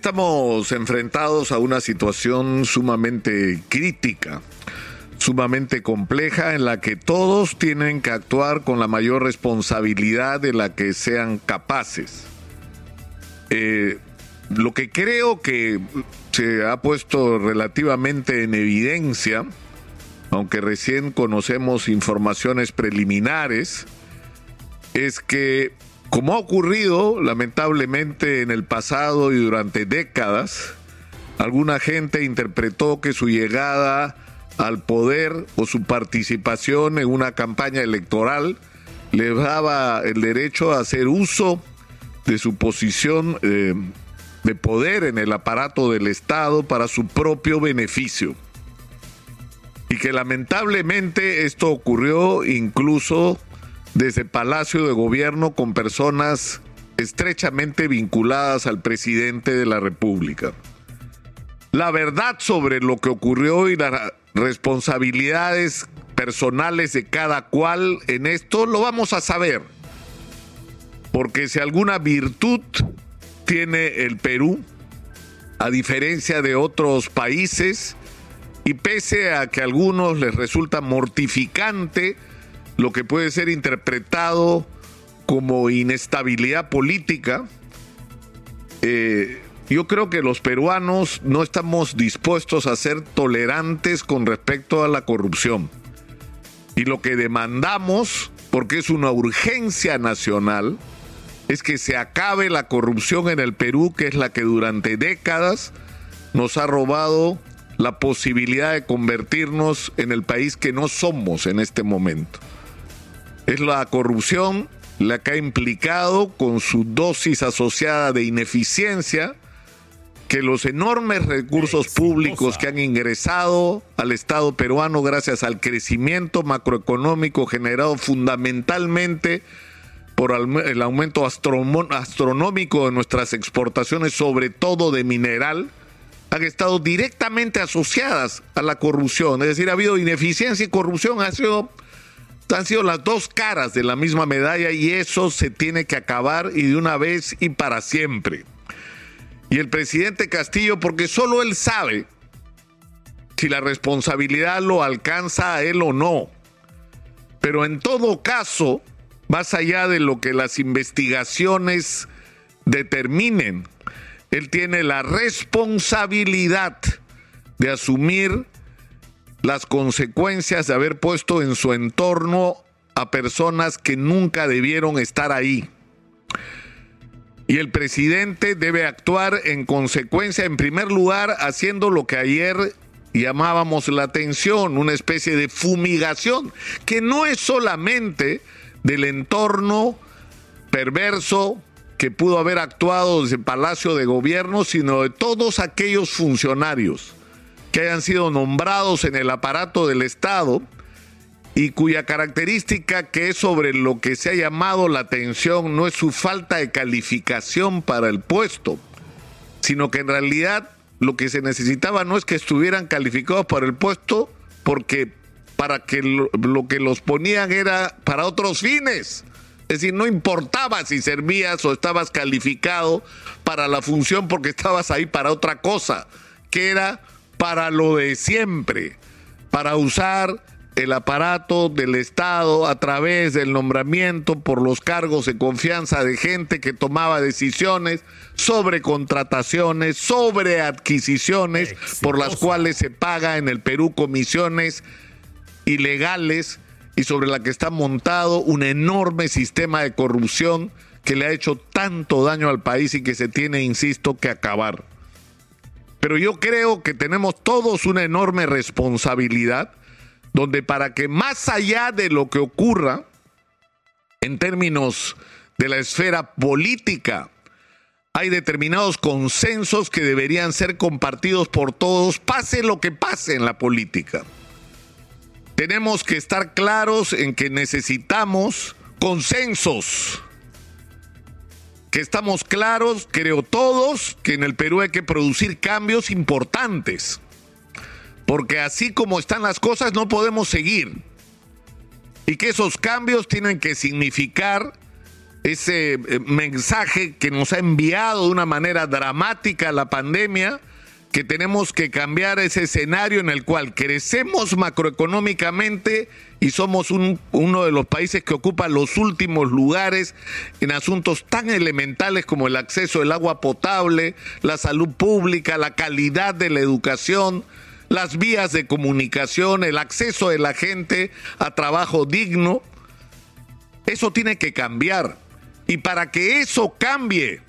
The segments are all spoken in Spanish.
Estamos enfrentados a una situación sumamente crítica, sumamente compleja, en la que todos tienen que actuar con la mayor responsabilidad de la que sean capaces. Eh, lo que creo que se ha puesto relativamente en evidencia, aunque recién conocemos informaciones preliminares, es que como ha ocurrido lamentablemente en el pasado y durante décadas, alguna gente interpretó que su llegada al poder o su participación en una campaña electoral le daba el derecho a hacer uso de su posición eh, de poder en el aparato del Estado para su propio beneficio. Y que lamentablemente esto ocurrió incluso desde Palacio de Gobierno con personas estrechamente vinculadas al presidente de la República. La verdad sobre lo que ocurrió y las responsabilidades personales de cada cual en esto lo vamos a saber. Porque si alguna virtud tiene el Perú, a diferencia de otros países, y pese a que a algunos les resulta mortificante, lo que puede ser interpretado como inestabilidad política, eh, yo creo que los peruanos no estamos dispuestos a ser tolerantes con respecto a la corrupción. Y lo que demandamos, porque es una urgencia nacional, es que se acabe la corrupción en el Perú, que es la que durante décadas nos ha robado la posibilidad de convertirnos en el país que no somos en este momento. Es la corrupción la que ha implicado con su dosis asociada de ineficiencia que los enormes recursos públicos que han ingresado al Estado peruano gracias al crecimiento macroeconómico generado fundamentalmente por el aumento astronómico de nuestras exportaciones, sobre todo de mineral, han estado directamente asociadas a la corrupción. Es decir, ha habido ineficiencia y corrupción, ha sido han sido las dos caras de la misma medalla y eso se tiene que acabar y de una vez y para siempre. Y el presidente Castillo, porque solo él sabe si la responsabilidad lo alcanza a él o no. Pero en todo caso, más allá de lo que las investigaciones determinen, él tiene la responsabilidad de asumir las consecuencias de haber puesto en su entorno a personas que nunca debieron estar ahí. Y el presidente debe actuar en consecuencia, en primer lugar, haciendo lo que ayer llamábamos la atención, una especie de fumigación, que no es solamente del entorno perverso que pudo haber actuado desde el Palacio de Gobierno, sino de todos aquellos funcionarios que hayan sido nombrados en el aparato del Estado y cuya característica que es sobre lo que se ha llamado la atención no es su falta de calificación para el puesto, sino que en realidad lo que se necesitaba no es que estuvieran calificados para el puesto, porque para que lo, lo que los ponían era para otros fines. Es decir, no importaba si servías o estabas calificado para la función porque estabas ahí para otra cosa, que era para lo de siempre, para usar el aparato del Estado a través del nombramiento por los cargos de confianza de gente que tomaba decisiones sobre contrataciones, sobre adquisiciones, por las cuales se paga en el Perú comisiones ilegales y sobre la que está montado un enorme sistema de corrupción que le ha hecho tanto daño al país y que se tiene, insisto, que acabar. Pero yo creo que tenemos todos una enorme responsabilidad donde para que más allá de lo que ocurra en términos de la esfera política, hay determinados consensos que deberían ser compartidos por todos, pase lo que pase en la política. Tenemos que estar claros en que necesitamos consensos que estamos claros, creo todos, que en el Perú hay que producir cambios importantes. Porque así como están las cosas no podemos seguir. Y que esos cambios tienen que significar ese eh, mensaje que nos ha enviado de una manera dramática la pandemia, que tenemos que cambiar ese escenario en el cual crecemos macroeconómicamente y somos uno de los países que ocupa los últimos lugares en asuntos tan elementales como el acceso al agua potable, la salud pública, la calidad de la educación, las vías de comunicación, el acceso de la gente a trabajo digno. Eso tiene que cambiar. Y para que eso cambie,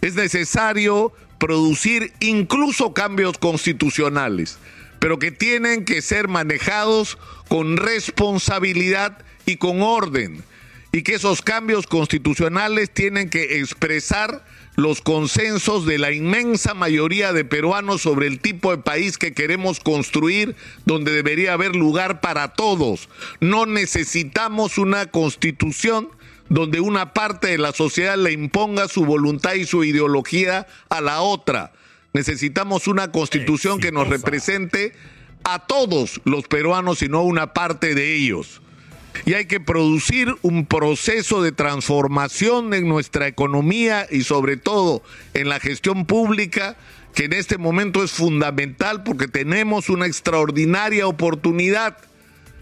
es necesario producir incluso cambios constitucionales, pero que tienen que ser manejados con responsabilidad y con orden, y que esos cambios constitucionales tienen que expresar los consensos de la inmensa mayoría de peruanos sobre el tipo de país que queremos construir, donde debería haber lugar para todos. No necesitamos una constitución donde una parte de la sociedad le imponga su voluntad y su ideología a la otra. Necesitamos una constitución que nos represente a todos los peruanos y no a una parte de ellos. Y hay que producir un proceso de transformación en nuestra economía y sobre todo en la gestión pública que en este momento es fundamental porque tenemos una extraordinaria oportunidad.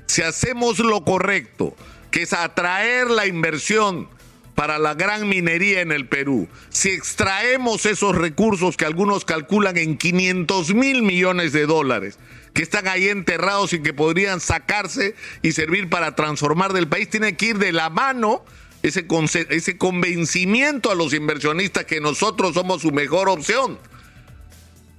Si hacemos lo correcto, que es atraer la inversión para la gran minería en el Perú. Si extraemos esos recursos que algunos calculan en 500 mil millones de dólares, que están ahí enterrados y que podrían sacarse y servir para transformar del país, tiene que ir de la mano ese, ese convencimiento a los inversionistas que nosotros somos su mejor opción.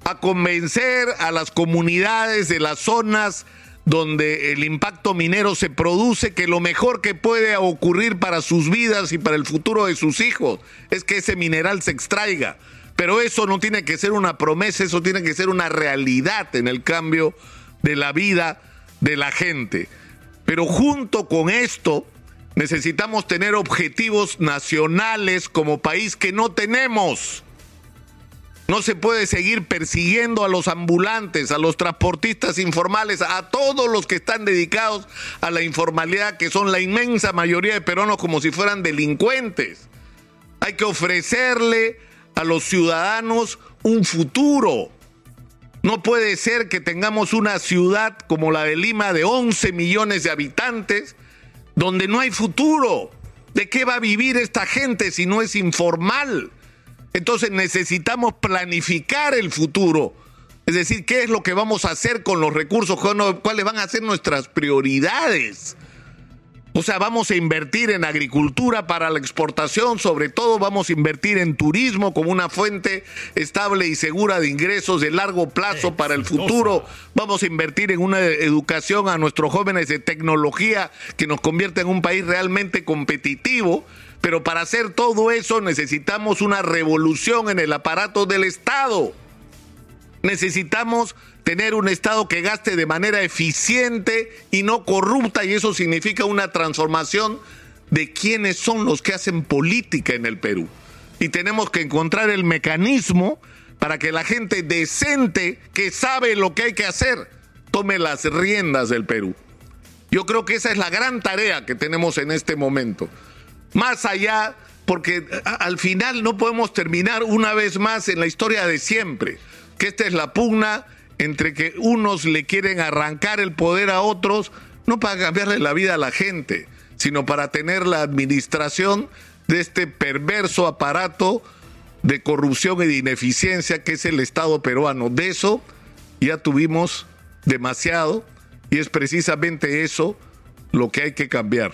A convencer a las comunidades de las zonas donde el impacto minero se produce, que lo mejor que puede ocurrir para sus vidas y para el futuro de sus hijos es que ese mineral se extraiga. Pero eso no tiene que ser una promesa, eso tiene que ser una realidad en el cambio de la vida de la gente. Pero junto con esto, necesitamos tener objetivos nacionales como país que no tenemos. No se puede seguir persiguiendo a los ambulantes, a los transportistas informales, a todos los que están dedicados a la informalidad, que son la inmensa mayoría de peruanos como si fueran delincuentes. Hay que ofrecerle a los ciudadanos un futuro. No puede ser que tengamos una ciudad como la de Lima de 11 millones de habitantes donde no hay futuro. ¿De qué va a vivir esta gente si no es informal? Entonces necesitamos planificar el futuro. Es decir, qué es lo que vamos a hacer con los recursos, cuáles van a ser nuestras prioridades. O sea, vamos a invertir en agricultura para la exportación, sobre todo vamos a invertir en turismo como una fuente estable y segura de ingresos de largo plazo para el futuro. Vamos a invertir en una educación a nuestros jóvenes de tecnología que nos convierta en un país realmente competitivo. Pero para hacer todo eso necesitamos una revolución en el aparato del Estado. Necesitamos tener un Estado que gaste de manera eficiente y no corrupta y eso significa una transformación de quiénes son los que hacen política en el Perú. Y tenemos que encontrar el mecanismo para que la gente decente que sabe lo que hay que hacer tome las riendas del Perú. Yo creo que esa es la gran tarea que tenemos en este momento más allá, porque al final no podemos terminar una vez más en la historia de siempre, que esta es la pugna entre que unos le quieren arrancar el poder a otros, no para cambiarle la vida a la gente, sino para tener la administración de este perverso aparato de corrupción y de ineficiencia que es el Estado peruano. De eso ya tuvimos demasiado y es precisamente eso lo que hay que cambiar.